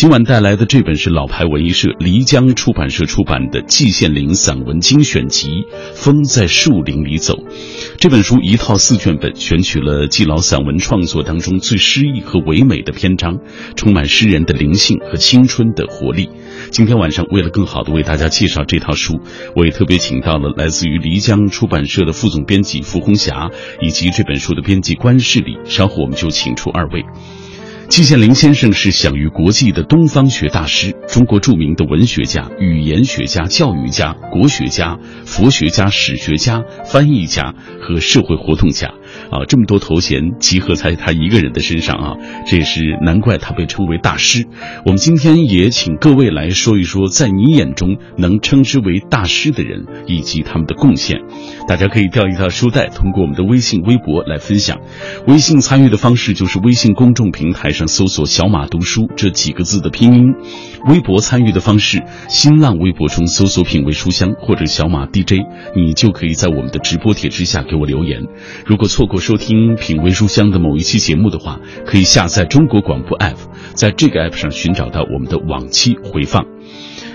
今晚带来的这本是老牌文艺社漓江出版社出版的季羡林散文精选集《风在树林里走》。这本书一套四卷本，选取了季老散文创作当中最诗意和唯美的篇章，充满诗人的灵性和青春的活力。今天晚上，为了更好的为大家介绍这套书，我也特别请到了来自于漓江出版社的副总编辑符红霞，以及这本书的编辑关世礼。稍后我们就请出二位。季羡林先生是享誉国际的东方学大师，中国著名的文学家、语言学家、教育家、国学家、佛学家、史学家、翻译家和社会活动家。啊，这么多头衔集合在他一个人的身上啊，这也是难怪他被称为大师。我们今天也请各位来说一说，在你眼中能称之为大师的人以及他们的贡献。大家可以调一调书袋，通过我们的微信、微博来分享。微信参与的方式就是微信公众平台上搜索“小马读书”这几个字的拼音；微博参与的方式，新浪微博中搜索“品味书香”或者“小马 DJ”，你就可以在我们的直播帖之下给我留言。如果错过收听品味书香的某一期节目的话，可以下载中国广播 app，在这个 app 上寻找到我们的往期回放。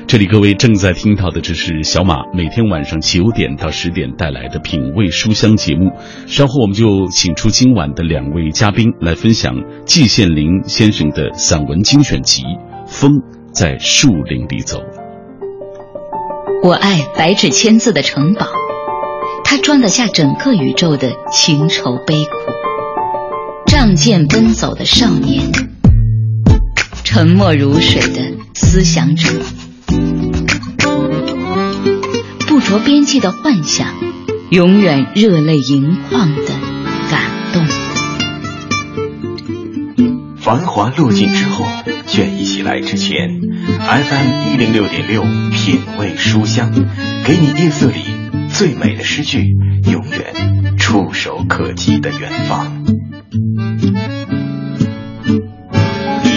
这里各位正在听到的，这是小马每天晚上九点到十点带来的品味书香节目。稍后我们就请出今晚的两位嘉宾来分享季羡林先生的散文精选集《风在树林里走》。我爱白纸千字的城堡。它装得下整个宇宙的情愁悲苦，仗剑奔走的少年，沉默如水的思想者，不着边际的幻想，永远热泪盈眶的感动。繁华落尽之后，倦意袭来之前，FM 一零六点六，品味书香，给你夜色里。最美的诗句，永远触手可及的远方。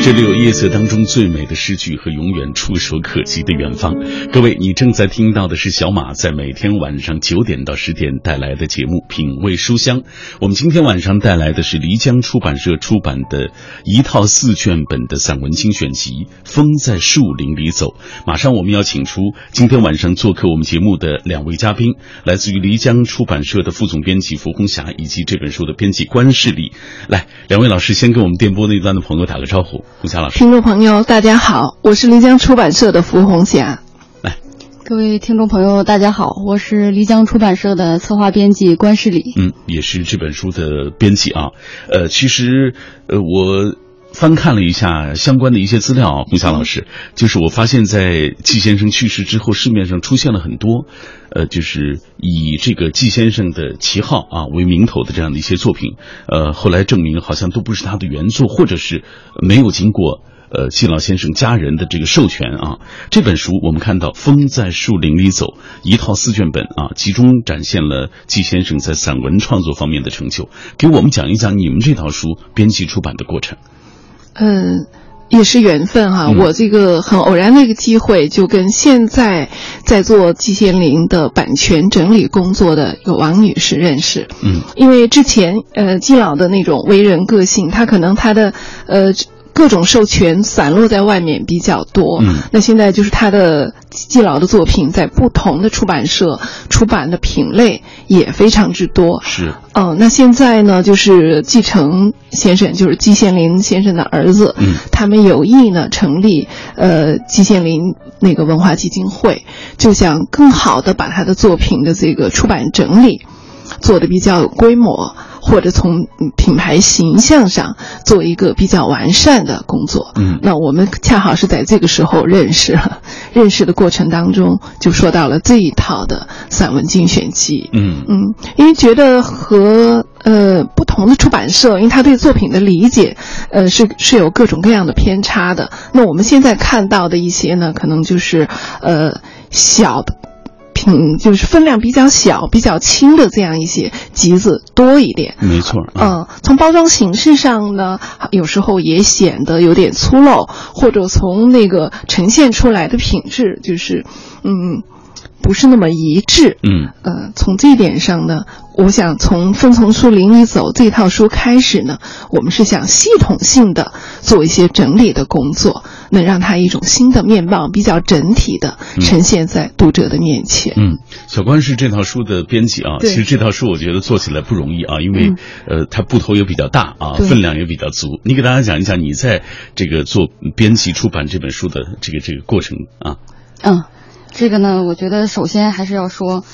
这里有夜色当中最美的诗句和永远触手可及的远方。各位，你正在听到的是小马在每天晚上九点到十点带来的节目《品味书香》。我们今天晚上带来的是漓江出版社出版的一套四卷本的散文精选集《风在树林里走》。马上我们要请出今天晚上做客我们节目的两位嘉宾，来自于漓江出版社的副总编辑符红霞以及这本书的编辑关世礼。来，两位老师先跟我们电波那端的朋友打个招呼。红霞老师，听众朋友，大家好，我是漓江出版社的符红霞。来，各位听众朋友，大家好，我是漓江出版社的策划编辑关世礼。嗯，也是这本书的编辑啊。呃，其实，呃，我翻看了一下相关的一些资料啊，红霞老师，就是我发现，在季先生去世之后，市面上出现了很多，呃，就是以这个季先生的旗号啊为名头的这样的一些作品，呃，后来证明好像都不是他的原作，或者是没有经过呃季老先生家人的这个授权啊。这本书我们看到《风在树林里走》一套四卷本啊，集中展现了季先生在散文创作方面的成就。给我们讲一讲你们这套书编辑出版的过程。嗯，也是缘分哈。我这个很偶然的一个机会，就跟现在在做季羡林的版权整理工作的有王女士认识。嗯，因为之前呃季老的那种为人个性，他可能他的呃。各种授权散落在外面比较多，嗯，那现在就是他的季老的作品在不同的出版社出版的品类也非常之多，是，嗯，那现在呢，就是季承先生，就是季羡林先生的儿子，嗯，他们有意呢成立呃季羡林那个文化基金会，就想更好的把他的作品的这个出版整理做的比较有规模。或者从品牌形象上做一个比较完善的工作。嗯，那我们恰好是在这个时候认识，认识的过程当中就说到了这一套的散文精选集。嗯嗯，因为觉得和呃不同的出版社，因为他对作品的理解，呃是是有各种各样的偏差的。那我们现在看到的一些呢，可能就是呃小的。嗯，就是分量比较小、比较轻的这样一些橘子多一点，没错。嗯，从包装形式上呢，有时候也显得有点粗陋，或者从那个呈现出来的品质，就是嗯，不是那么一致。嗯，呃，从这一点上呢，我想从《风从树林里走》这套书开始呢，我们是想系统性的做一些整理的工作，能让它一种新的面貌比较整体的呈现在读者的面前。嗯，小关是这套书的编辑啊。其实这套书我觉得做起来不容易啊，因为、呃，它部头也比较大啊，分量也比较足。你给大家讲一讲你在这个做编辑出版这本书的这个这个过程啊。嗯，这个呢，我觉得首先还是要说，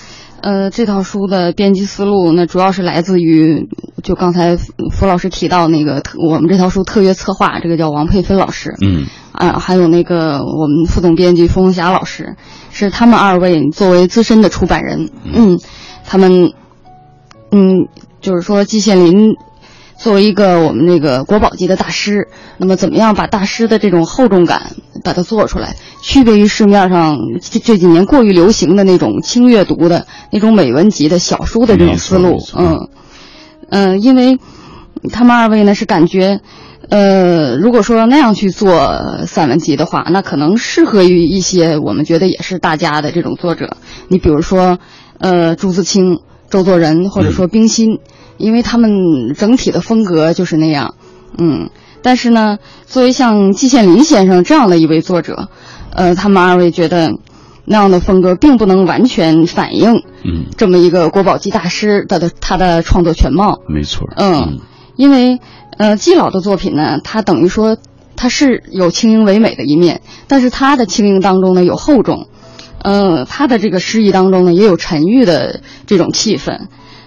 呃，这套书的编辑思路，那主要是来自于就刚才付老师提到那个特我们这套书特约策划，这个叫王佩芬老师，嗯，啊，还有那个我们副总编辑冯红霞老师，是他们二位作为资深的出版人，嗯，他们，嗯，就是说季羡林。作为一个我们那个国宝级的大师，那么怎么样把大师的这种厚重感把它做出来，区别于市面上这这几年过于流行的那种轻阅读的那种美文集的小书的这种思路？嗯嗯、呃，因为他们二位呢是感觉，呃，如果说那样去做散文集的话，那可能适合于一些我们觉得也是大家的这种作者，你比如说，呃，朱自清、周作人，或者说冰心。因为他们整体的风格就是那样，嗯，但是呢，作为像季羡林先生这样的一位作者，呃，他们二位觉得那样的风格并不能完全反映，嗯，这么一个国宝级大师他的他的创作全貌。没错，嗯，因为呃，季老的作品呢，他等于说他是有轻盈唯美的一面，但是他的轻盈当中呢有厚重，呃，他的这个诗意当中呢也有沉郁的这种气氛。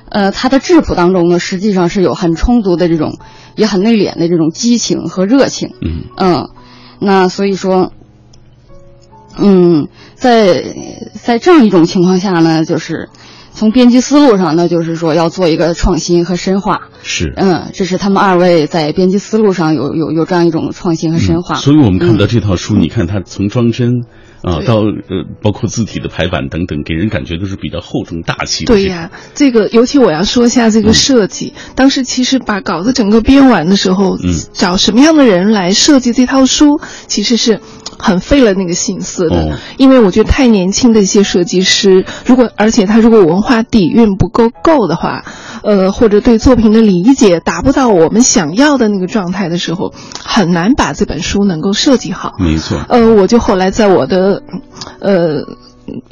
呃，他的质朴当中呢，实际上是有很充足的这种，也很内敛的这种激情和热情。嗯嗯，那所以说，嗯，在在这样一种情况下呢，就是从编辑思路上呢，就是说要做一个创新和深化。是，嗯，这是他们二位在编辑思路上有有有这样一种创新和深化。嗯、所以我们看到这套书，嗯、你看它从装帧。啊，到呃，包括字体的排版等等，给人感觉都是比较厚重大气的。对呀，这个尤其我要说一下这个设计。嗯、当时其实把稿子整个编完的时候，嗯，找什么样的人来设计这套书，其实是很费了那个心思的。哦、因为我觉得太年轻的一些设计师，如果而且他如果文化底蕴不够够的话，呃，或者对作品的理解达不到我们想要的那个状态的时候，很难把这本书能够设计好。没错。呃，我就后来在我的。呃，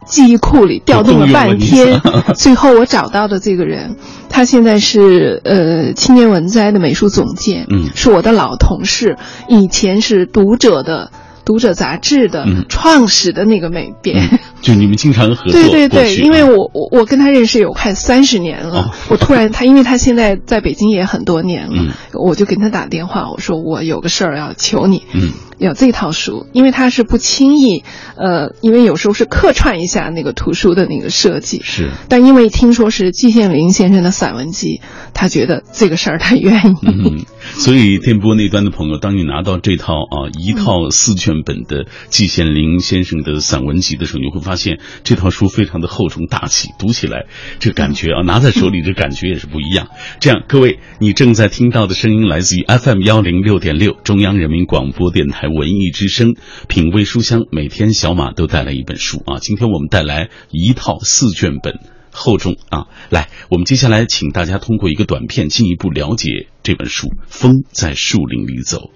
记忆库里调动了半天，最后我找到的这个人，他现在是呃青年文摘的美术总监，嗯，是我的老同事，以前是读者的。读者杂志的创始的那个美编，嗯、就你们经常合作。对对对，因为我我我跟他认识有快三十年了，哦、我突然他因为他现在在北京也很多年了，嗯、我就给他打电话，我说我有个事儿要求你，嗯，要这套书，因为他是不轻易，呃，因为有时候是客串一下那个图书的那个设计，是，但因为听说是季羡林先生的散文集，他觉得这个事儿他愿意，嗯，所以电波那端的朋友，当你拿到这套啊一套四卷。本的季羡林先生的散文集的时候，你会发现这套书非常的厚重大气，读起来这感觉啊，拿在手里这感觉也是不一样。这样，各位，你正在听到的声音来自于 FM 幺零六点六中央人民广播电台文艺之声，品味书香，每天小马都带来一本书啊。今天我们带来一套四卷本。厚重啊！来，我们接下来请大家通过一个短片进一步了解这本书《风在树林里走》。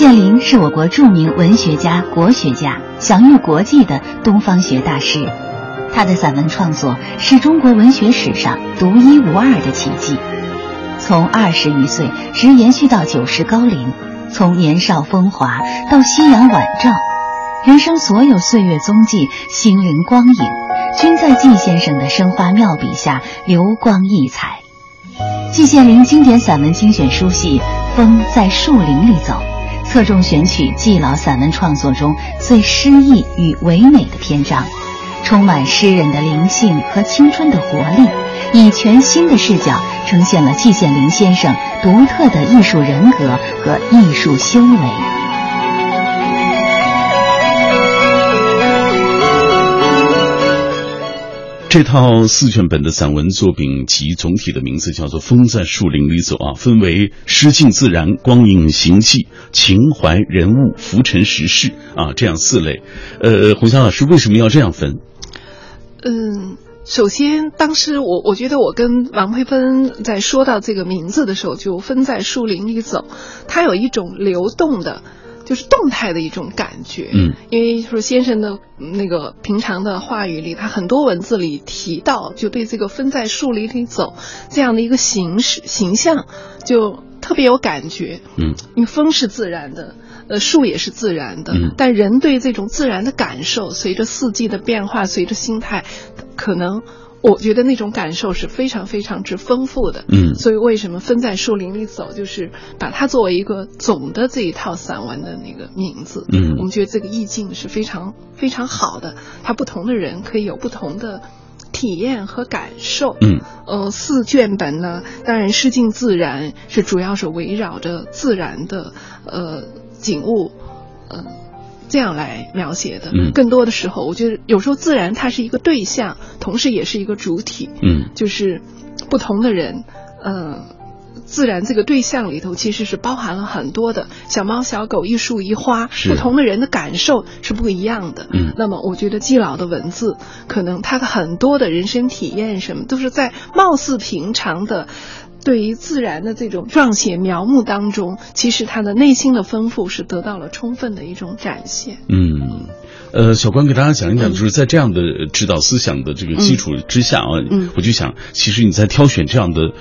季羡林是我国著名文学家、国学家，享誉国际的东方学大师。他的散文创作是中国文学史上独一无二的奇迹。从二十余岁直延续到九十高龄，从年少风华到夕阳晚照，人生所有岁月踪迹、心灵光影，均在季先生的生花妙笔下流光溢彩。季羡林经典散文精选书系《风在树林里走》。侧重选取季老散文创作中最诗意与唯美的篇章，充满诗人的灵性和青春的活力，以全新的视角呈现了季羡林先生独特的艺术人格和艺术修为。这套四卷本的散文作品集，总体的名字叫做《风在树林里走》啊，分为诗境自然、光影行迹、情怀人物、浮沉时事啊这样四类。呃，洪霞老师为什么要这样分？嗯。首先，当时我我觉得我跟王佩芬在说到这个名字的时候，就分在树林里走，它有一种流动的。就是动态的一种感觉，嗯，因为说先生的那个平常的话语里，他很多文字里提到，就对这个分在树林里走这样的一个形式形象，就特别有感觉，嗯，因为风是自然的，呃，树也是自然的，嗯，但人对这种自然的感受，随着四季的变化，随着心态，可能。我觉得那种感受是非常非常之丰富的，嗯，所以为什么分在树林里走，就是把它作为一个总的这一套散文的那个名字，嗯，我们觉得这个意境是非常非常好的，它不同的人可以有不同的体验和感受，嗯，呃，四卷本呢，当然诗境自然是主要是围绕着自然的呃景物，呃。这样来描写的，嗯，更多的时候，我觉得有时候自然它是一个对象，同时也是一个主体，嗯，就是不同的人，嗯，自然这个对象里头其实是包含了很多的小猫小狗、一树一花，不同的人的感受是不一样的，嗯，那么我觉得季老的文字，可能他的很多的人生体验什么，都是在貌似平常的。对于自然的这种撰写描摹当中，其实他的内心的丰富是得到了充分的一种展现。嗯，呃，小关给大家讲一讲，就是在这样的指导思想的这个基础之下啊，嗯，我就想，其实你在挑选这样的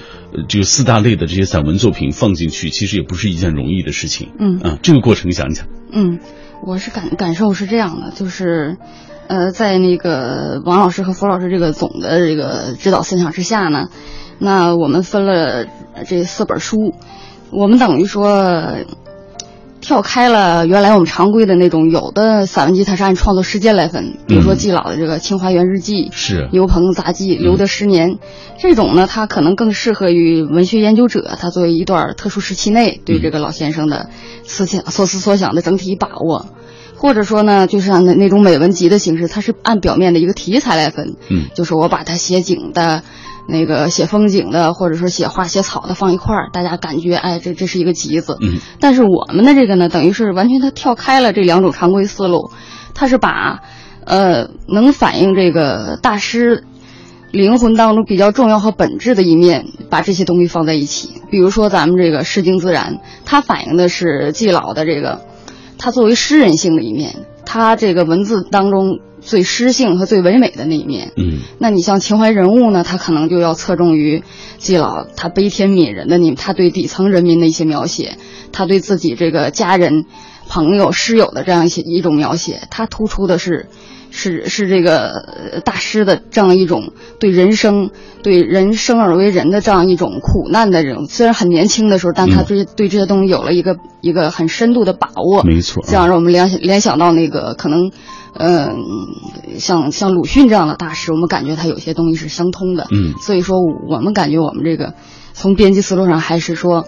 这个四大类的这些散文作品放进去，其实也不是一件容易的事情。嗯啊，这个过程讲讲。嗯，我是感感受是这样的，就是，呃，在那个王老师和佛老师这个总的这个指导思想之下呢。那我们分了这四本书，我们等于说跳开了原来我们常规的那种，有的散文集它是按创作时间来分，比如说季老的这个《清华园日记》是。刘鹏杂记《留的十年》，这种呢，它可能更适合于文学研究者，他作为一段特殊时期内对这个老先生的思想、所思所想的整体把握，或者说呢，就是按那那种美文集的形式，它是按表面的一个题材来分，嗯，就是我把它写景的。那个写风景的，或者说写花写草的放一块儿，大家感觉哎，这这是一个集子。嗯，但是我们的这个呢，等于是完全它跳开了这两种常规思路，它是把，呃，能反映这个大师灵魂当中比较重要和本质的一面，把这些东西放在一起。比如说咱们这个诗经自然，它反映的是季老的这个，他作为诗人性的一面，他这个文字当中。最诗性和最唯美的那一面，嗯，那你像情怀人物呢，他可能就要侧重于季老他悲天悯人的你，他对底层人民的一些描写，他对自己这个家人、朋友、师友的这样一些一种描写，他突出的是，是是这个大师的这样一种对人生、对人生而为人的这样一种苦难的这种，虽然很年轻的时候，但他对对这些东西有了一个一个很深度的把握，没错，这样让我们联想联想到那个可能。嗯，像像鲁迅这样的大师，我们感觉他有些东西是相通的。嗯，所以说我们感觉我们这个从编辑思路上还是说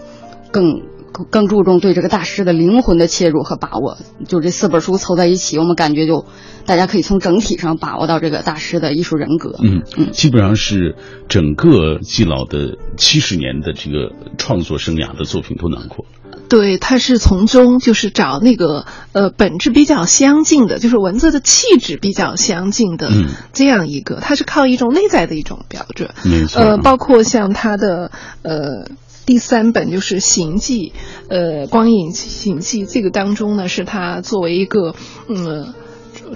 更更注重对这个大师的灵魂的切入和把握。就这四本书凑在一起，我们感觉就大家可以从整体上把握到这个大师的艺术人格。嗯嗯，基本上是整个季老的七十年的这个创作生涯的作品都囊括。对，他是从中就是找那个呃本质比较相近的，就是文字的气质比较相近的这样一个，他是靠一种内在的一种标准。没错。呃，包括像他的呃第三本就是《行记》，呃《光影行记》这个当中呢，是他作为一个嗯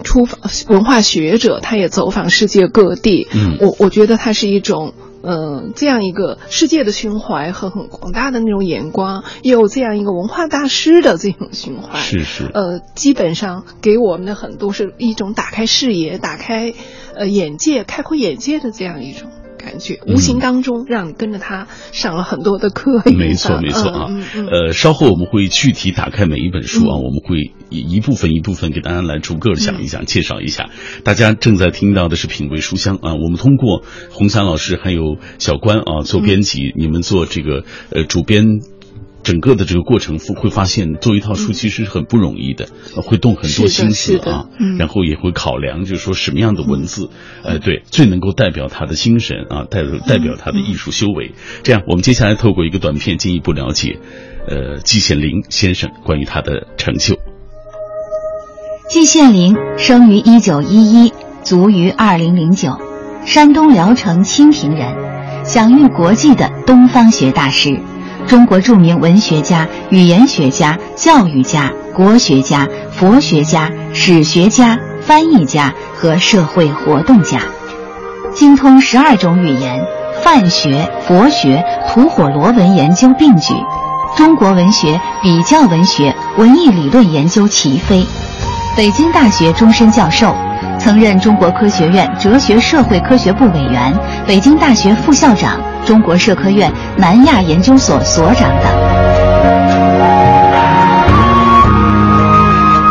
出访文化学者，他也走访世界各地。嗯，我我觉得他是一种。嗯，这样一个世界的胸怀和很广大的那种眼光，也有这样一个文化大师的这种胸怀，是是。呃，基本上给我们的很多是一种打开视野、打开呃眼界、开阔眼界的这样一种。感觉无形当中让你跟着他上了很多的课，没错没错啊。呃，稍后我们会具体打开每一本书啊，我们会一部分一部分给大家来逐个讲一讲、介绍一下。大家正在听到的是品味书香啊，我们通过红霞老师还有小关啊做编辑，你们做这个呃主编。整个的这个过程会发现做一套书其实是很不容易的，会动很多心思啊，然后也会考量，就是说什么样的文字，呃，对，最能够代表他的精神啊，代代表他的艺术修为。这样，我们接下来透过一个短片进一步了解，呃，季羡林先生关于他的成就。季羡林生于一九一一，卒于二零零九，山东聊城清平人，享誉国际的东方学大师。中国著名文学家、语言学家、教育家、国学家、佛学家、史学家、翻译家和社会活动家，精通十二种语言，范学、佛学、吐火罗文研究并举，中国文学、比较文学、文艺理论研究齐飞，北京大学终身教授，曾任中国科学院哲学社会科学部委员，北京大学副校长。中国社科院南亚研究所所长等。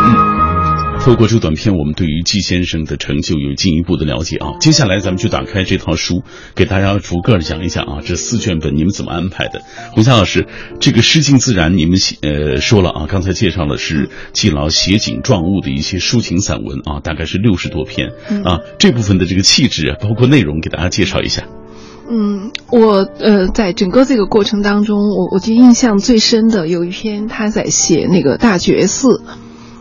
嗯，透过这个短片，我们对于季先生的成就有进一步的了解啊。接下来，咱们就打开这套书，给大家逐个讲一讲啊。这四卷本你们怎么安排的？洪霞老师，这个诗境自然，你们写呃说了啊，刚才介绍的是季老写景状物的一些抒情散文啊，大概是六十多篇啊。这部分的这个气质，包括内容，给大家介绍一下。嗯，我呃，在整个这个过程当中，我我觉得印象最深的有一篇他在写那个大觉寺，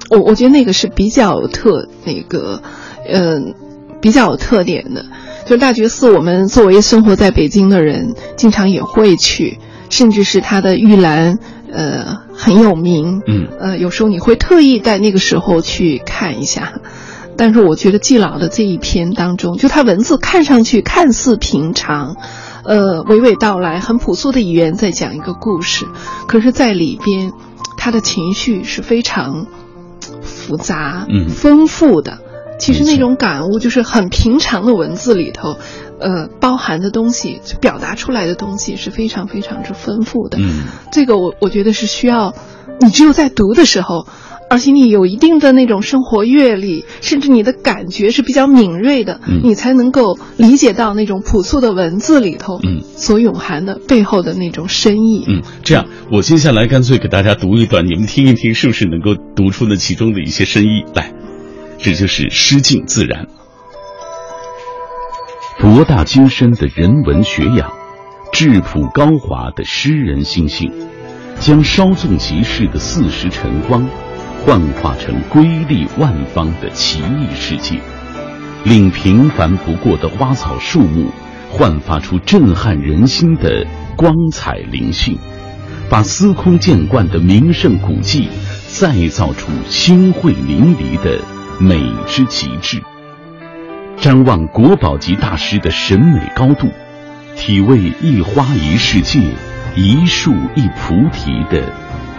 我我觉得那个是比较特那个，嗯，比较有特点的。就是大觉寺，我们作为生活在北京的人，经常也会去，甚至是它的玉兰，呃，很有名。嗯，呃，有时候你会特意在那个时候去看一下。但是我觉得季老的这一篇当中，就他文字看上去看似平常，呃，娓娓道来，很朴素的语言在讲一个故事，可是，在里边，他的情绪是非常复杂、丰富的。其实那种感悟，就是很平常的文字里头，呃，包含的东西，表达出来的东西是非常非常之丰富的。嗯，这个我我觉得是需要，你只有在读的时候。而且你有一定的那种生活阅历，甚至你的感觉是比较敏锐的，你才能够理解到那种朴素的文字里头，嗯，所蕴含的背后的那种深意。嗯，这样，我接下来干脆给大家读一段，你们听一听，是不是能够读出那其中的一些深意来？这就是诗境自然，博大精深的人文学养，质朴高华的诗人心性，将稍纵即逝的四时晨光。幻化成瑰丽万方的奇异世界，令平凡不过的花草树木焕发出震撼人心的光彩灵性，把司空见惯的名胜古迹再造出星慧淋漓的美之极致。瞻望国宝级大师的审美高度，体味一花一世界，一树一菩提的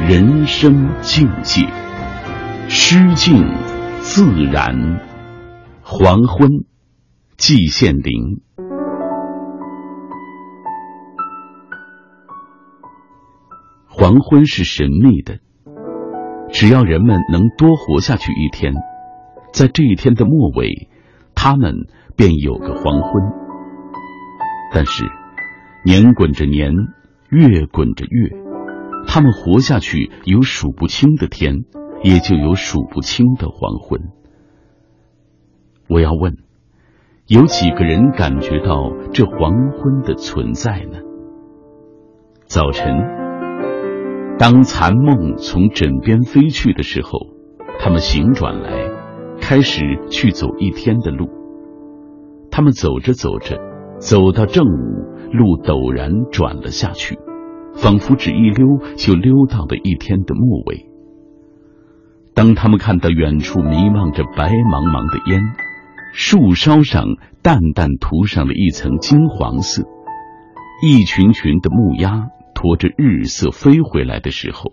人生境界。诗境自然，黄昏，季羡林。黄昏是神秘的，只要人们能多活下去一天，在这一天的末尾，他们便有个黄昏。但是，年滚着年，月滚着月，他们活下去有数不清的天。也就有数不清的黄昏。我要问，有几个人感觉到这黄昏的存在呢？早晨，当残梦从枕边飞去的时候，他们醒转来，开始去走一天的路。他们走着走着，走到正午，路陡然转了下去，仿佛只一溜就溜到了一天的末尾。当他们看到远处弥漫着白茫茫的烟，树梢上淡淡涂上了一层金黄色，一群群的木鸭驮着日色飞回来的时候，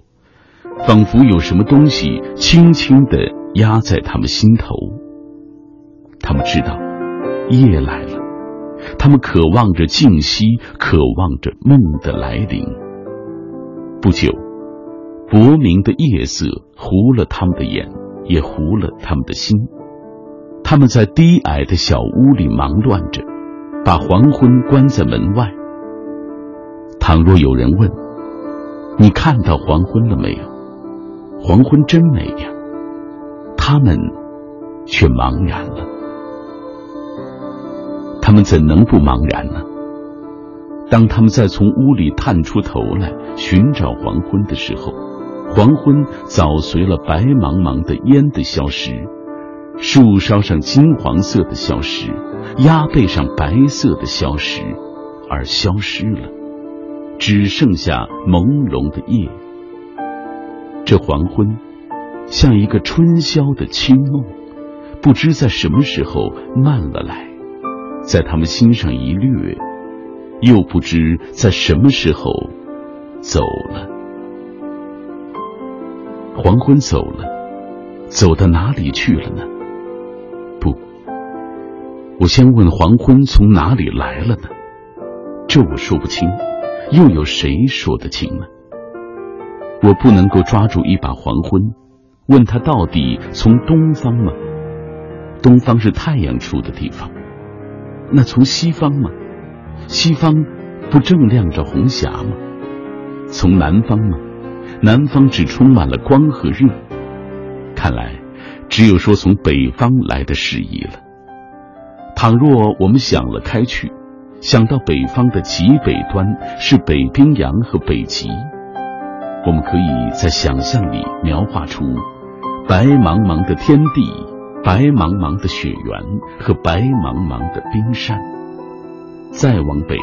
仿佛有什么东西轻轻地压在他们心头。他们知道夜来了，他们渴望着静息，渴望着梦的来临。不久。薄明的夜色糊了他们的眼，也糊了他们的心。他们在低矮的小屋里忙乱着，把黄昏关在门外。倘若有人问你看到黄昏了没有？黄昏真美呀，他们却茫然了。他们怎能不茫然呢？当他们再从屋里探出头来寻找黄昏的时候，黄昏早随了白茫茫的烟的消失，树梢上金黄色的消失，鸭背上白色的消失，而消失了，只剩下朦胧的夜。这黄昏，像一个春宵的清梦，不知在什么时候慢了来，在他们心上一掠，又不知在什么时候走了。黄昏走了，走到哪里去了呢？不，我先问黄昏从哪里来了呢？这我说不清，又有谁说得清呢？我不能够抓住一把黄昏，问他到底从东方吗？东方是太阳出的地方。那从西方吗？西方不正亮着红霞吗？从南方吗？南方只充满了光和热。看来，只有说从北方来的适宜了。倘若我们想了开去，想到北方的极北端是北冰洋和北极。我们可以在想象里描画出白茫茫的天地、白茫茫的雪原和白茫茫的冰山。再往北，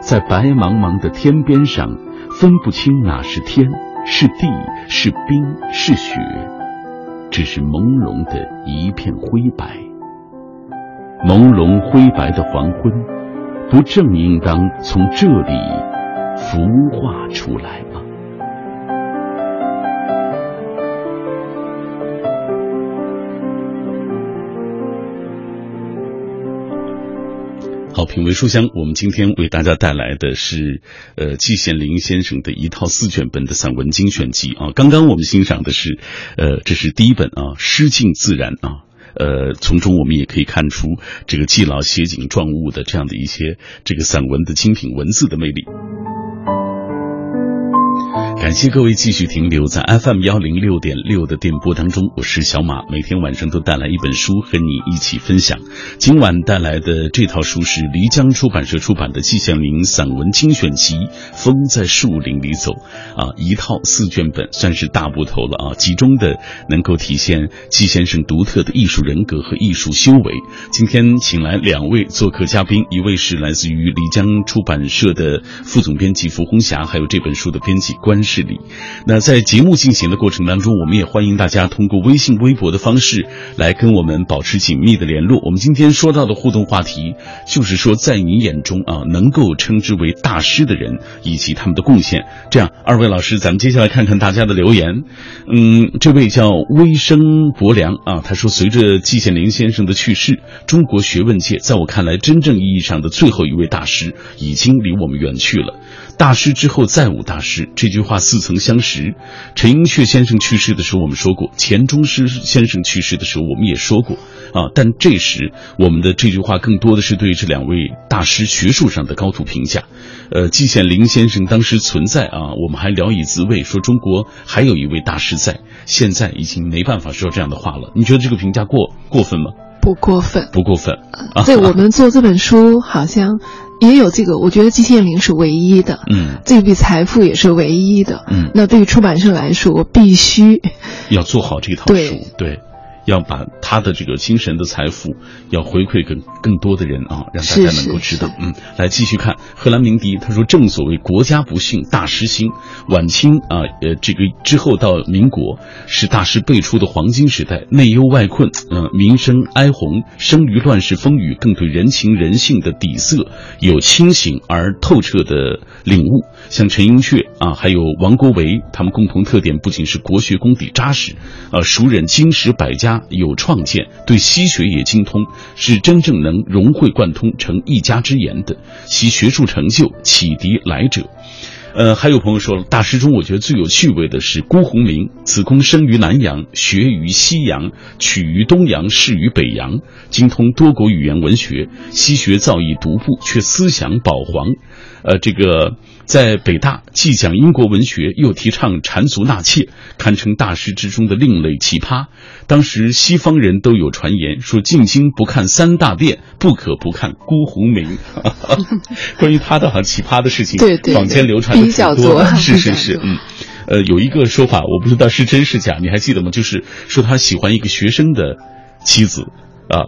在白茫茫的天边上，分不清哪是天、是地、是冰、是雪，只是朦胧的一片灰白。朦胧灰白的黄昏，不正应当从这里孵化出来？吗，品味书香，我们今天为大家带来的是，呃，季羡林先生的一套四卷本的散文精选集啊。刚刚我们欣赏的是，呃，这是第一本啊，诗境自然啊，呃，从中我们也可以看出这个季老写景状物的这样的一些这个散文的精品文字的魅力。感谢各位继续停留在 FM 幺零六点六的电波当中，我是小马，每天晚上都带来一本书和你一起分享。今晚带来的这套书是漓江出版社出版的季羡林散文精选集《风在树林里走》啊，一套四卷本，算是大部头了啊，集中的能够体现季先生独特的艺术人格和艺术修为。今天请来两位做客嘉宾，一位是来自于漓江出版社的副总编辑符红霞，还有这本书的编辑关世。那在节目进行的过程当中，我们也欢迎大家通过微信、微博的方式来跟我们保持紧密的联络。我们今天说到的互动话题，就是说在你眼中啊，能够称之为大师的人以及他们的贡献。这样，二位老师，咱们接下来看看大家的留言。嗯，这位叫微生薄凉啊，他说，随着季羡林先生的去世，中国学问界在我看来，真正意义上的最后一位大师已经离我们远去了。大师之后再无大师，这句话似曾相识。陈寅恪先生去世的时候，我们说过；钱钟书先生去世的时候，我们也说过。啊，但这时我们的这句话更多的是对这两位大师学术上的高度评价。呃，季羡林先生当时存在啊，我们还聊以自慰，说中国还有一位大师在。现在已经没办法说这样的话了。你觉得这个评价过过分吗？不过分，不过分。啊对我们做这本书，好像。也有这个，我觉得季羡林是唯一的，嗯，这笔财富也是唯一的，嗯，那对于出版社来说，必须要做好这套书，对。要把他的这个精神的财富要回馈给更多的人啊，让大家能够知道。嗯，来继续看荷兰鸣笛，他说：“正所谓国家不幸大师兴，晚清啊，呃，这个之后到民国是大师辈出的黄金时代，内忧外困，嗯，民生哀鸿，生于乱世风雨，更对人情人性的底色有清醒而透彻的领悟。像陈寅恪啊，还有王国维，他们共同特点不仅是国学功底扎实，呃，熟稔经史百家。”有创建，对西学也精通，是真正能融会贯通成一家之言的。其学术成就启迪来者。呃，还有朋友说了，大师中我觉得最有趣味的是辜鸿铭。子贡生于南阳，学于西阳，取于东阳，仕于北阳，精通多国语言文学。西学造诣独步，却思想保皇。呃，这个在北大既讲英国文学，又提倡缠足纳妾，堪称大师之中的另类奇葩。当时西方人都有传言说，进京不看三大殿，不可不看辜鸿铭。关于他的哈奇葩的事情，对对，坊间流传的比较多，是是是，嗯。呃，有一个说法，我不知道是真是假，你还记得吗？就是说他喜欢一个学生的妻子啊，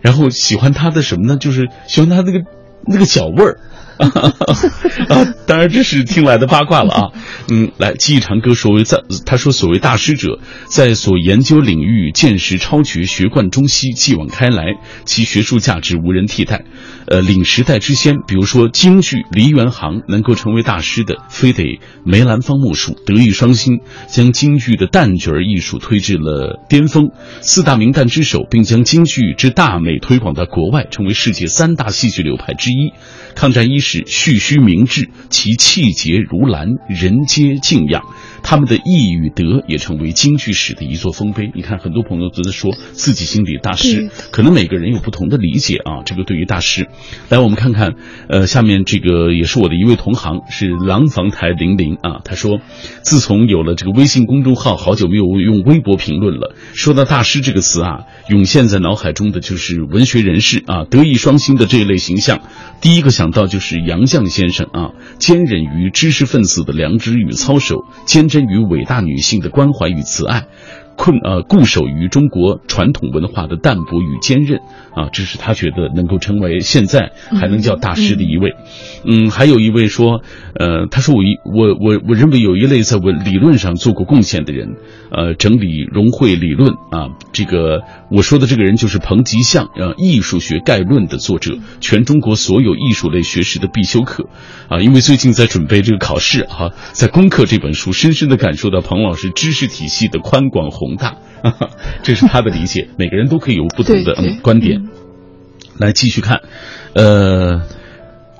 然后喜欢他的什么呢？就是喜欢他那个那个脚味儿。啊，当然这是听来的八卦了啊。嗯，来记忆长歌所谓在他说所谓大师者，在所研究领域见识超绝，学贯中西，继往开来，其学术价值无人替代。呃，领时代之先，比如说京剧梨园行能够成为大师的，非得梅兰芳莫属。德艺双馨，将京剧的旦角艺术推至了巅峰，四大名旦之首，并将京剧之大美推广到国外，成为世界三大戏剧流派之一。抗战伊始，蓄须明志，其气节如兰，人皆敬仰。他们的义与德也成为京剧史的一座丰碑。你看，很多朋友都在说自己心里大师，可能每个人有不同的理解啊。这个对于大师，来我们看看，呃，下面这个也是我的一位同行，是廊坊台玲玲啊。他说，自从有了这个微信公众号，好久没有用微博评论了。说到大师这个词啊，涌现在脑海中的就是文学人士啊，德艺双馨的这一类形象。第一个想到就是杨绛先生啊，坚忍于知识分子的良知与操守，坚真与伟大女性的关怀与慈爱。困呃固守于中国传统文化的淡泊与坚韧啊，这是他觉得能够成为现在还能叫大师的一位。嗯，还有一位说，呃，他说我一我我我认为有一类在文理论上做过贡献的人，呃，整理融汇理论啊，这个我说的这个人就是彭吉相，呃，艺术学概论的作者，全中国所有艺术类学识的必修课啊。因为最近在准备这个考试哈，在攻克这本书，深深的感受到彭老师知识体系的宽广。宏大，这是他的理解。每个人都可以有不同的观点。来继续看，呃，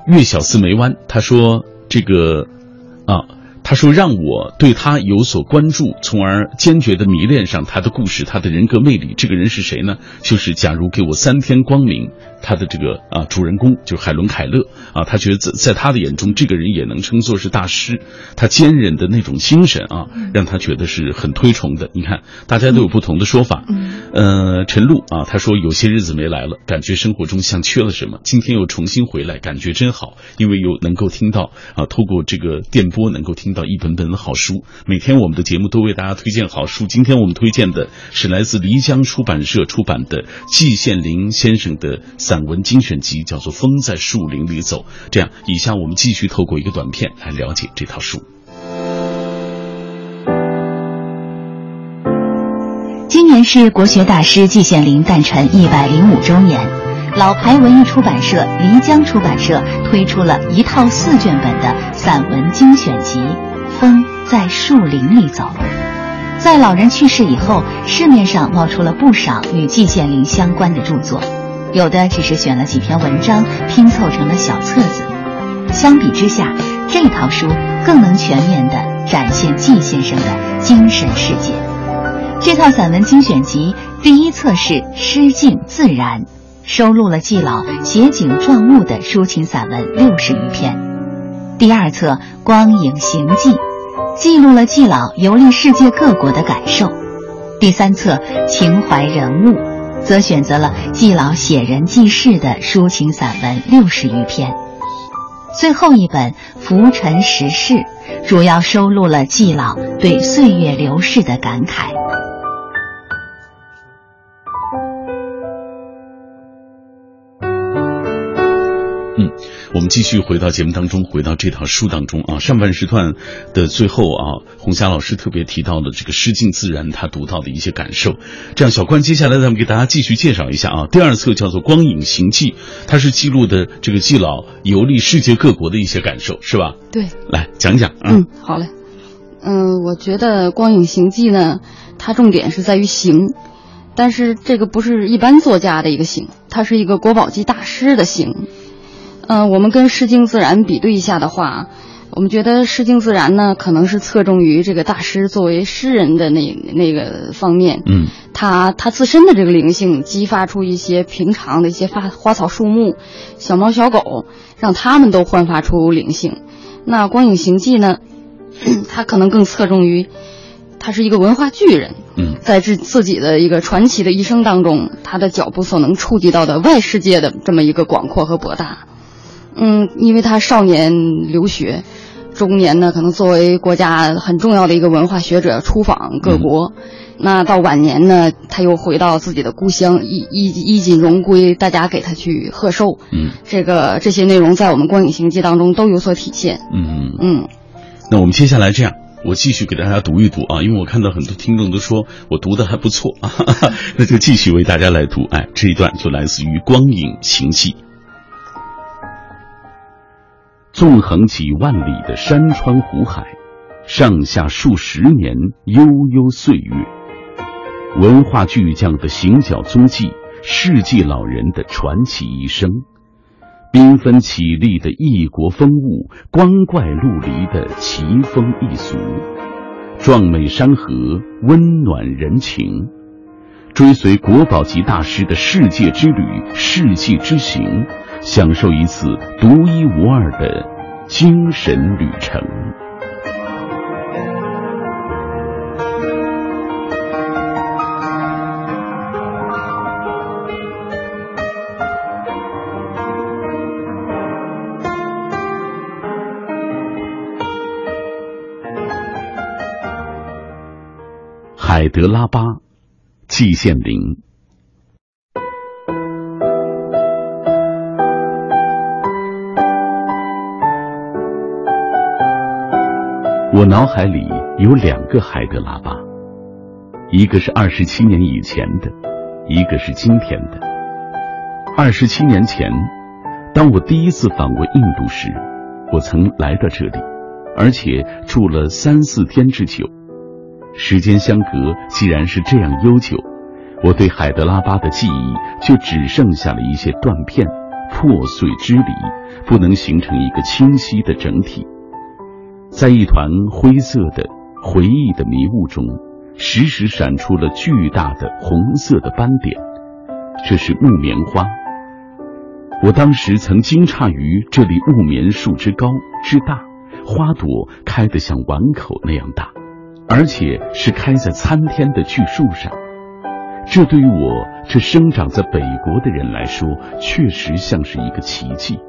月小四梅湾，他说这个啊，他说让我对他有所关注，从而坚决的迷恋上他的故事，他的人格魅力。这个人是谁呢？就是假如给我三天光明。他的这个啊主人公就是海伦凯勒啊，他觉得在在他的眼中，这个人也能称作是大师。他坚韧的那种精神啊，让他觉得是很推崇的。你看，大家都有不同的说法。呃，陈露啊，他说有些日子没来了，感觉生活中像缺了什么。今天又重新回来，感觉真好，因为有能够听到啊，透过这个电波能够听到一本本的好书。每天我们的节目都为大家推荐好书。今天我们推荐的是来自漓江出版社出版的季羡林先生的。散文精选集叫做《风在树林里走》，这样，以下我们继续透过一个短片来了解这套书。今年是国学大师季羡林诞辰一百零五周年，老牌文艺出版社漓江出版社推出了一套四卷本的散文精选集《风在树林里走》。在老人去世以后，市面上冒出了不少与季羡林相关的著作。有的只是选了几篇文章拼凑成了小册子，相比之下，这套书更能全面地展现季先生的精神世界。这套散文精选集第一册是《诗境自然》，收录了季老写景状物的抒情散文六十余篇；第二册《光影行迹》，记录了季老游历世界各国的感受；第三册《情怀人物》。则选择了季老写人记事的抒情散文六十余篇，最后一本《浮沉时事》主要收录了季老对岁月流逝的感慨。继续回到节目当中，回到这套书当中啊。上半时段的最后啊，红霞老师特别提到了这个诗境自然，他读到的一些感受。这样，小关接下来咱们给大家继续介绍一下啊。第二册叫做《光影行记》，它是记录的这个季老游历世界各国的一些感受，是吧？对，来讲讲。嗯，好嘞。嗯，我觉得《光影行记》呢，它重点是在于行，但是这个不是一般作家的一个行，它是一个国宝级大师的行。嗯，我们跟《诗经自然》比对一下的话，我们觉得诗经自然呢，可能是侧重于这个大师作为诗人的那那个方面。嗯，他他自身的这个灵性，激发出一些平常的一些花花草树木、小猫小狗，让他们都焕发出灵性。那《光影行迹》呢，他可能更侧重于，他是一个文化巨人。嗯，在自自己的一个传奇的一生当中，他的脚步所能触及到的外世界的这么一个广阔和博大。嗯，因为他少年留学，中年呢可能作为国家很重要的一个文化学者出访各国，那到晚年呢他又回到自己的故乡，衣衣衣锦荣归，大家给他去贺寿。嗯，这个这些内容在我们《光影行记》当中都有所体现。嗯嗯，那我们接下来这样。我继续给大家读一读啊，因为我看到很多听众都说我读的还不错啊，那就继续为大家来读。哎，这一段就来自于《光影行记》。纵横几万里的山川湖海，上下数十年悠悠岁月，文化巨匠的行脚踪迹，世纪老人的传奇一生。缤纷绮丽的异国风物，光怪陆离的奇风异俗，壮美山河，温暖人情，追随国宝级大师的世界之旅、世纪之行，享受一次独一无二的精神旅程。海德拉巴，季羡林。我脑海里有两个海德拉巴，一个是二十七年以前的，一个是今天的。二十七年前，当我第一次访问印度时，我曾来到这里，而且住了三四天之久。时间相隔既然是这样悠久，我对海德拉巴的记忆就只剩下了一些断片、破碎支离，不能形成一个清晰的整体。在一团灰色的回忆的迷雾中，时时闪出了巨大的红色的斑点，这是木棉花。我当时曾惊诧于这里木棉树之高之大，花朵开得像碗口那样大。而且是开在参天的巨树上，这对于我这生长在北国的人来说，确实像是一个奇迹。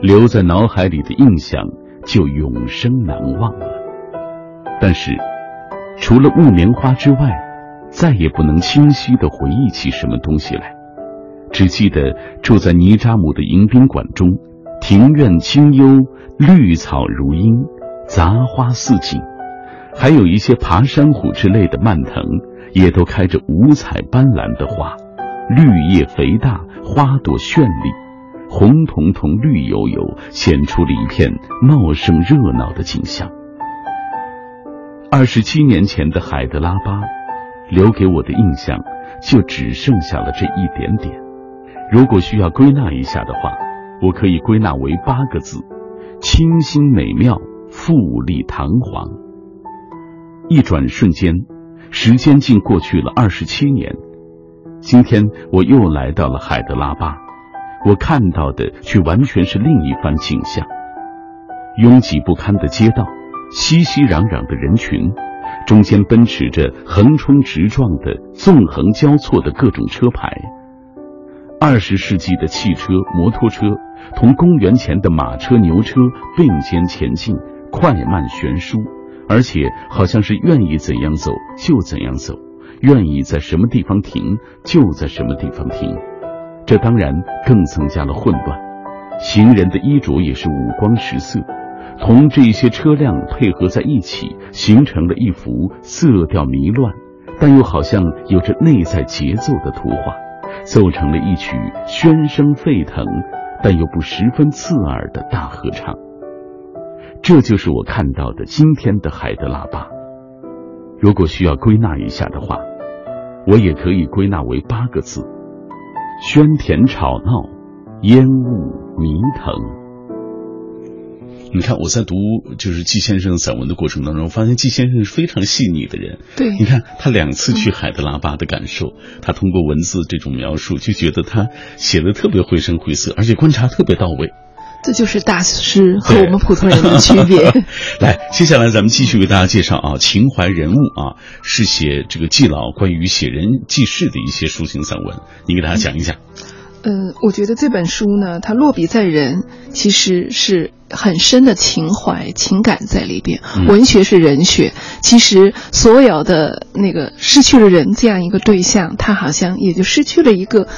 留在脑海里的印象就永生难忘了。但是，除了木棉花之外，再也不能清晰的回忆起什么东西来。只记得住在尼扎姆的迎宾馆中，庭院清幽，绿草如茵，杂花似锦。还有一些爬山虎之类的蔓藤，也都开着五彩斑斓的花，绿叶肥大，花朵绚丽，红彤彤，绿油油，显出了一片茂盛热闹的景象。二十七年前的海德拉巴，留给我的印象就只剩下了这一点点。如果需要归纳一下的话，我可以归纳为八个字：清新美妙，富丽堂皇。一转瞬间，时间竟过去了二十七年。今天我又来到了海德拉巴，我看到的却完全是另一番景象：拥挤不堪的街道，熙熙攘攘的人群，中间奔驰着横冲直撞的、纵横交错的各种车牌。二十世纪的汽车、摩托车同公元前的马车、牛车并肩前进，快慢悬殊。而且好像是愿意怎样走就怎样走，愿意在什么地方停就在什么地方停，这当然更增加了混乱。行人的衣着也是五光十色，同这些车辆配合在一起，形成了一幅色调迷乱，但又好像有着内在节奏的图画，奏成了一曲喧声沸腾，但又不十分刺耳的大合唱。这就是我看到的今天的海德拉巴。如果需要归纳一下的话，我也可以归纳为八个字：喧甜吵闹，烟雾迷腾。你看我在读就是季先生散文的过程当中，发现季先生是非常细腻的人。对，你看他两次去海德拉巴的感受，他通过文字这种描述，就觉得他写的特别绘声绘色，而且观察特别到位。这就是大师和我们普通人的区别。来，接下来咱们继续为大家介绍啊，情怀人物啊，是写这个季老关于写人记事的一些抒情散文，你给大家讲一讲。嗯，我觉得这本书呢，它落笔在人，其实是很深的情怀、情感在里边。文学是人学，其实所有的那个失去了人这样一个对象，他好像也就失去了一个。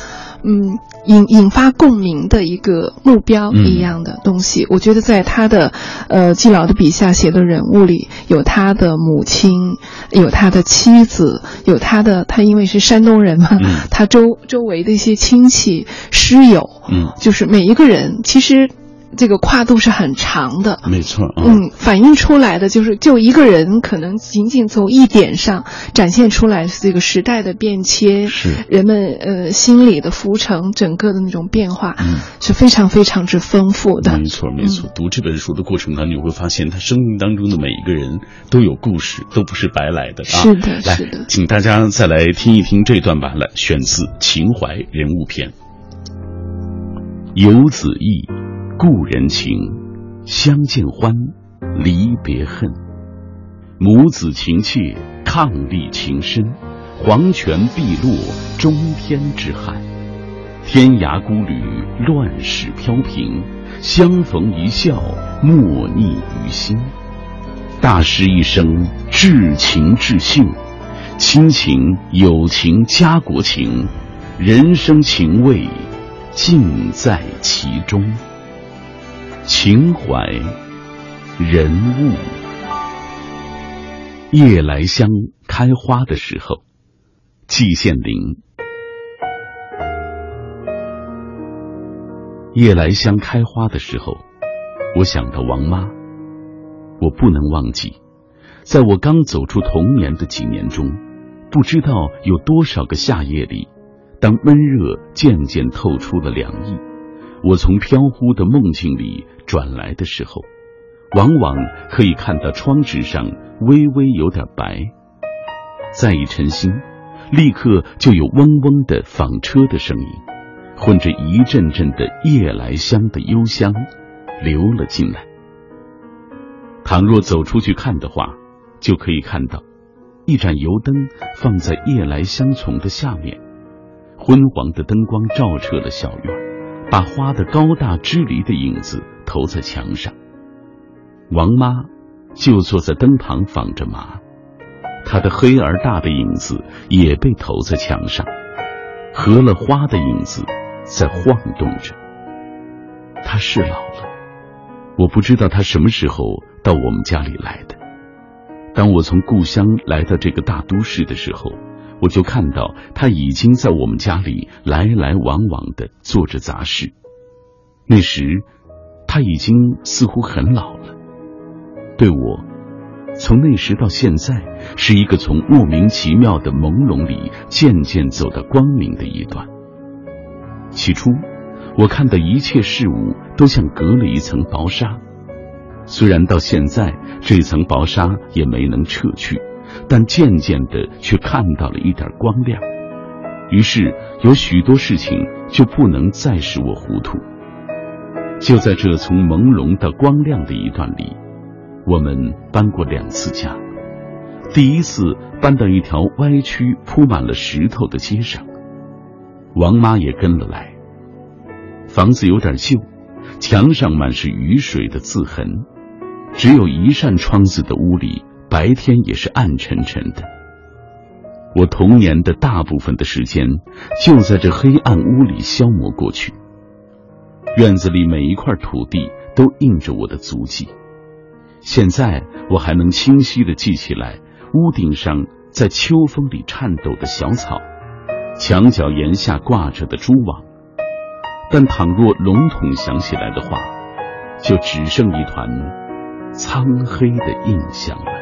嗯，引引发共鸣的一个目标一样的东西，我觉得在他的呃季老的笔下写的人物里，有他的母亲，有他的妻子，有他的他因为是山东人嘛，他周周围的一些亲戚师友，嗯，就是每一个人其实。这个跨度是很长的，没错。嗯，反映出来的就是，就一个人可能仅仅从一点上展现出来是这个时代的变迁，是人们呃心理的浮沉，整个的那种变化，嗯，是非常非常之丰富的。没错，没错。读这本书的过程当中，你会发现他生命当中的每一个人都有故事，都不是白来的。是的，是的。请大家再来听一听这段吧，来，选自《情怀人物篇》，游子意。故人情，相见欢，离别恨。母子情切，伉俪情深。黄泉碧落，中天之汉。天涯孤旅，乱世飘萍。相逢一笑，莫逆于心。大师一生，至情至性。亲情、友情、家国情，人生情味，尽在其中。情怀，人物。夜来香开花的时候，季羡林。夜来香开花的时候，我想到王妈。我不能忘记，在我刚走出童年的几年中，不知道有多少个夏夜里，当闷热渐渐透出了凉意。我从飘忽的梦境里转来的时候，往往可以看到窗纸上微微有点白。再一沉心，立刻就有嗡嗡的纺车的声音，混着一阵阵的夜来香的幽香，流了进来。倘若走出去看的话，就可以看到一盏油灯放在夜来香丛的下面，昏黄的灯光照彻了小院。把花的高大支离的影子投在墙上，王妈就坐在灯旁纺着麻，她的黑而大的影子也被投在墙上，合了花的影子在晃动着。她是老了，我不知道她什么时候到我们家里来的。当我从故乡来到这个大都市的时候。我就看到他已经在我们家里来来往往的做着杂事。那时，他已经似乎很老了。对我，从那时到现在，是一个从莫名其妙的朦胧里渐渐走到光明的一段。起初，我看到一切事物都像隔了一层薄纱，虽然到现在这层薄纱也没能撤去。但渐渐的，却看到了一点光亮，于是有许多事情就不能再使我糊涂。就在这从朦胧到光亮的一段里，我们搬过两次家。第一次搬到一条歪曲、铺满了石头的街上，王妈也跟了来。房子有点旧，墙上满是雨水的渍痕，只有一扇窗子的屋里。白天也是暗沉沉的。我童年的大部分的时间就在这黑暗屋里消磨过去。院子里每一块土地都印着我的足迹。现在我还能清晰的记起来，屋顶上在秋风里颤抖的小草，墙角檐下挂着的蛛网。但倘若笼统想起来的话，就只剩一团苍黑的印象了。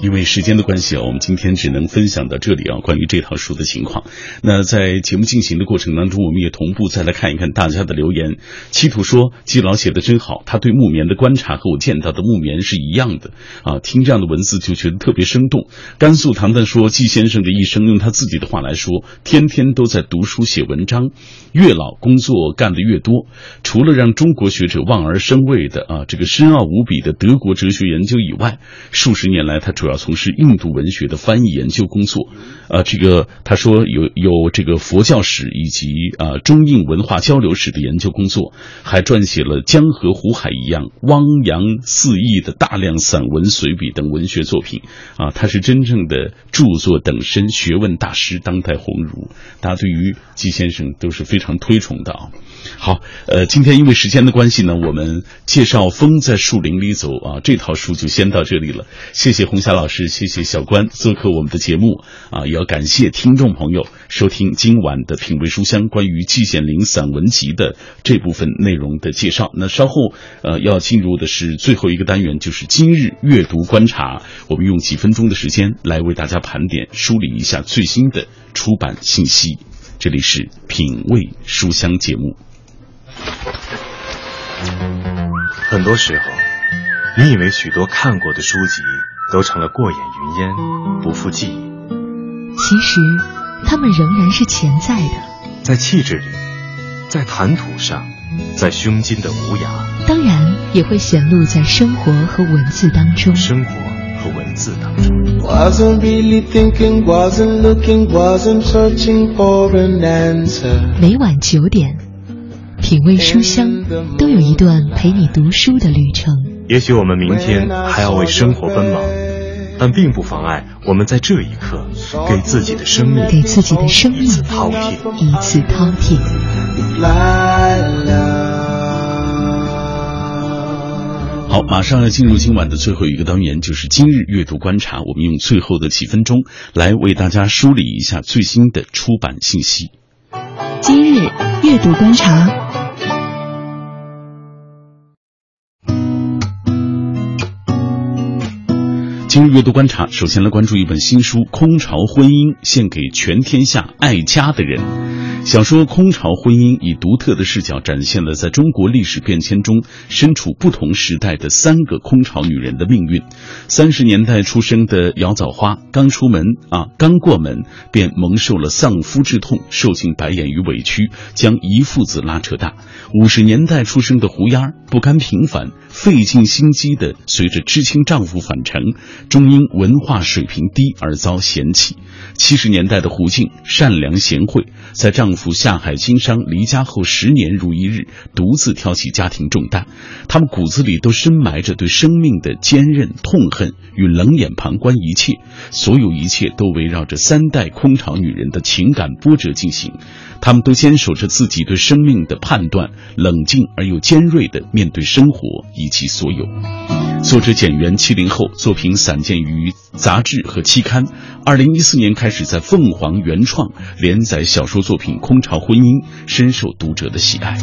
因为时间的关系啊，我们今天只能分享到这里啊。关于这套书的情况，那在节目进行的过程当中，我们也同步再来看一看大家的留言。七土说：“季老写的真好，他对木棉的观察和我见到的木棉是一样的啊。”听这样的文字就觉得特别生动。甘肃唐丹说：“季先生的一生，用他自己的话来说，天天都在读书写文章，越老工作干得越多。除了让中国学者望而生畏的啊这个深奥无比的德国哲学研究以外，数十年来。”他主主要从事印度文学的翻译研究工作，呃，这个他说有有这个佛教史以及啊中印文化交流史的研究工作，还撰写了江河湖海一样汪洋四溢的大量散文随笔等文学作品，啊，他是真正的著作等身、学问大师、当代鸿儒，大家对于季先生都是非常推崇的啊。好，呃，今天因为时间的关系呢，我们介绍《风在树林里走》啊这套书就先到这里了。谢谢红霞老师，谢谢小关做客我们的节目啊，也要感谢听众朋友收听今晚的品味书香关于季羡林散文集的这部分内容的介绍。那稍后呃要进入的是最后一个单元，就是今日阅读观察。我们用几分钟的时间来为大家盘点梳理一下最新的出版信息。这里是品味书香节目。很多时候，你以为许多看过的书籍都成了过眼云烟，不复记忆。其实，它们仍然是潜在的，在气质里，在谈吐上，在胸襟的无涯。当然，也会显露在生活和文字当中。生活和文字当中。每晚九点。品味书香，都有一段陪你读书的旅程。也许我们明天还要为生活奔忙，但并不妨碍我们在这一刻给自己的生命，给自己的生命一次饕餮，一次饕餮。好，马上要进入今晚的最后一个单元，就是今日阅读观察。我们用最后的几分钟来为大家梳理一下最新的出版信息。今日阅读观察。今日阅读观察，首先来关注一本新书《空巢婚姻》，献给全天下爱家的人。小说《空巢婚姻》以独特的视角展现了在中国历史变迁中身处不同时代的三个空巢女人的命运。三十年代出生的姚枣花，刚出门啊，刚过门便蒙受了丧夫之痛，受尽白眼与委屈，将一父子拉扯大。五十年代出生的胡丫，不甘平凡，费尽心机的随着知青丈夫返程，终因文化水平低而遭嫌弃。七十年代的胡静，善良贤惠，在丈夫下海经商离家后十年如一日，独自挑起家庭重担。他们骨子里都深埋着对生命的坚韧、痛恨与冷眼旁观一切，所有一切都围绕着三代空巢女人的情感波折进行。他们都坚守着自己对生命的判断，冷静而又尖锐地面对生活以及所有。作者简元七零后，作品散见于杂志和期刊。二零一四年开始在凤凰原创连载小说作品《空巢婚姻》，深受读者的喜爱。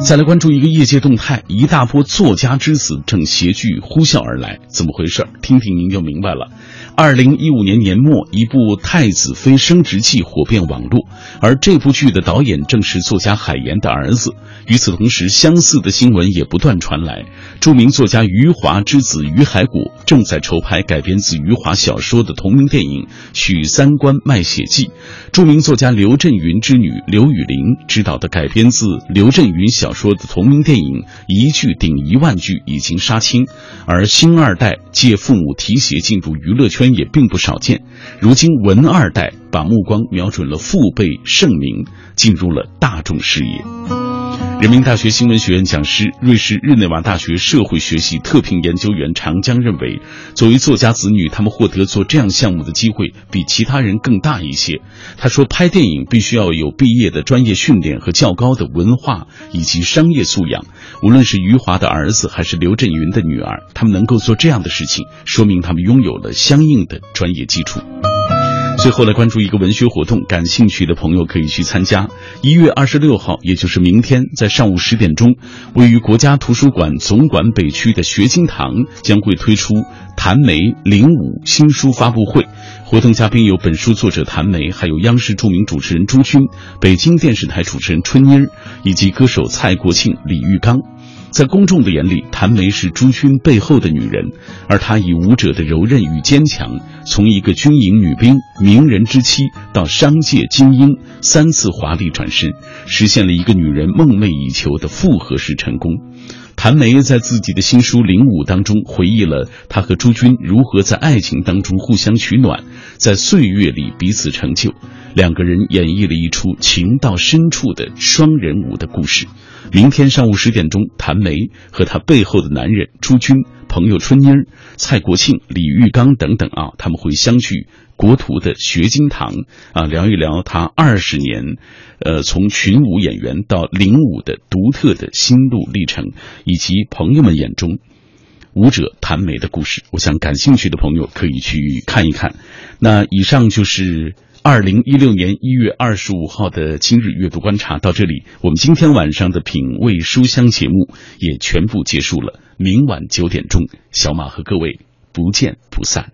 再来关注一个业界动态，一大波作家之子正携剧呼啸而来，怎么回事？听听您就明白了。二零一五年年末，一部《太子妃升职记》火遍网络，而这部剧的导演正是作家海岩的儿子。与此同时，相似的新闻也不断传来。著名作家余华之子余海谷正在筹拍改编自余华小说的同名电影《许三观卖血记》。著名作家刘震云之女刘雨玲执导的改编自刘震云小说的同名电影《一句顶一万句》已经杀青，而星二代借父母提携进入娱乐圈也并不少见。如今文二代把目光瞄准了父辈盛名，进入了大众视野。人民大学新闻学院讲师、瑞士日内瓦大学社会学系特聘研究员长江认为，作为作家子女，他们获得做这样项目的机会比其他人更大一些。他说，拍电影必须要有毕业的专业训练和较高的文化以及商业素养。无论是余华的儿子还是刘震云的女儿，他们能够做这样的事情，说明他们拥有了相应的专业基础。最后来关注一个文学活动，感兴趣的朋友可以去参加。一月二十六号，也就是明天，在上午十点钟，位于国家图书馆总馆北区的学经堂将会推出谭梅零五新书发布会。活动嘉宾有本书作者谭梅，还有央视著名主持人朱军、北京电视台主持人春妮儿，以及歌手蔡国庆、李玉刚。在公众的眼里，谭梅是朱军背后的女人，而她以舞者的柔韧与坚强，从一个军营女兵、名人之妻到商界精英，三次华丽转身，实现了一个女人梦寐以求的复合式成功。谭梅在自己的新书《领舞》当中回忆了她和朱军如何在爱情当中互相取暖，在岁月里彼此成就，两个人演绎了一出情到深处的双人舞的故事。明天上午十点钟，谭梅和她背后的男人朱军、朋友春妮儿、蔡国庆、李玉刚等等啊，他们会相聚国图的学经堂啊，聊一聊他二十年，呃，从群舞演员到领舞的独特的心路历程，以及朋友们眼中舞者谭梅的故事。我想感兴趣的朋友可以去看一看。那以上就是。二零一六年一月二十五号的今日阅读观察到这里，我们今天晚上的品味书香节目也全部结束了。明晚九点钟，小马和各位不见不散。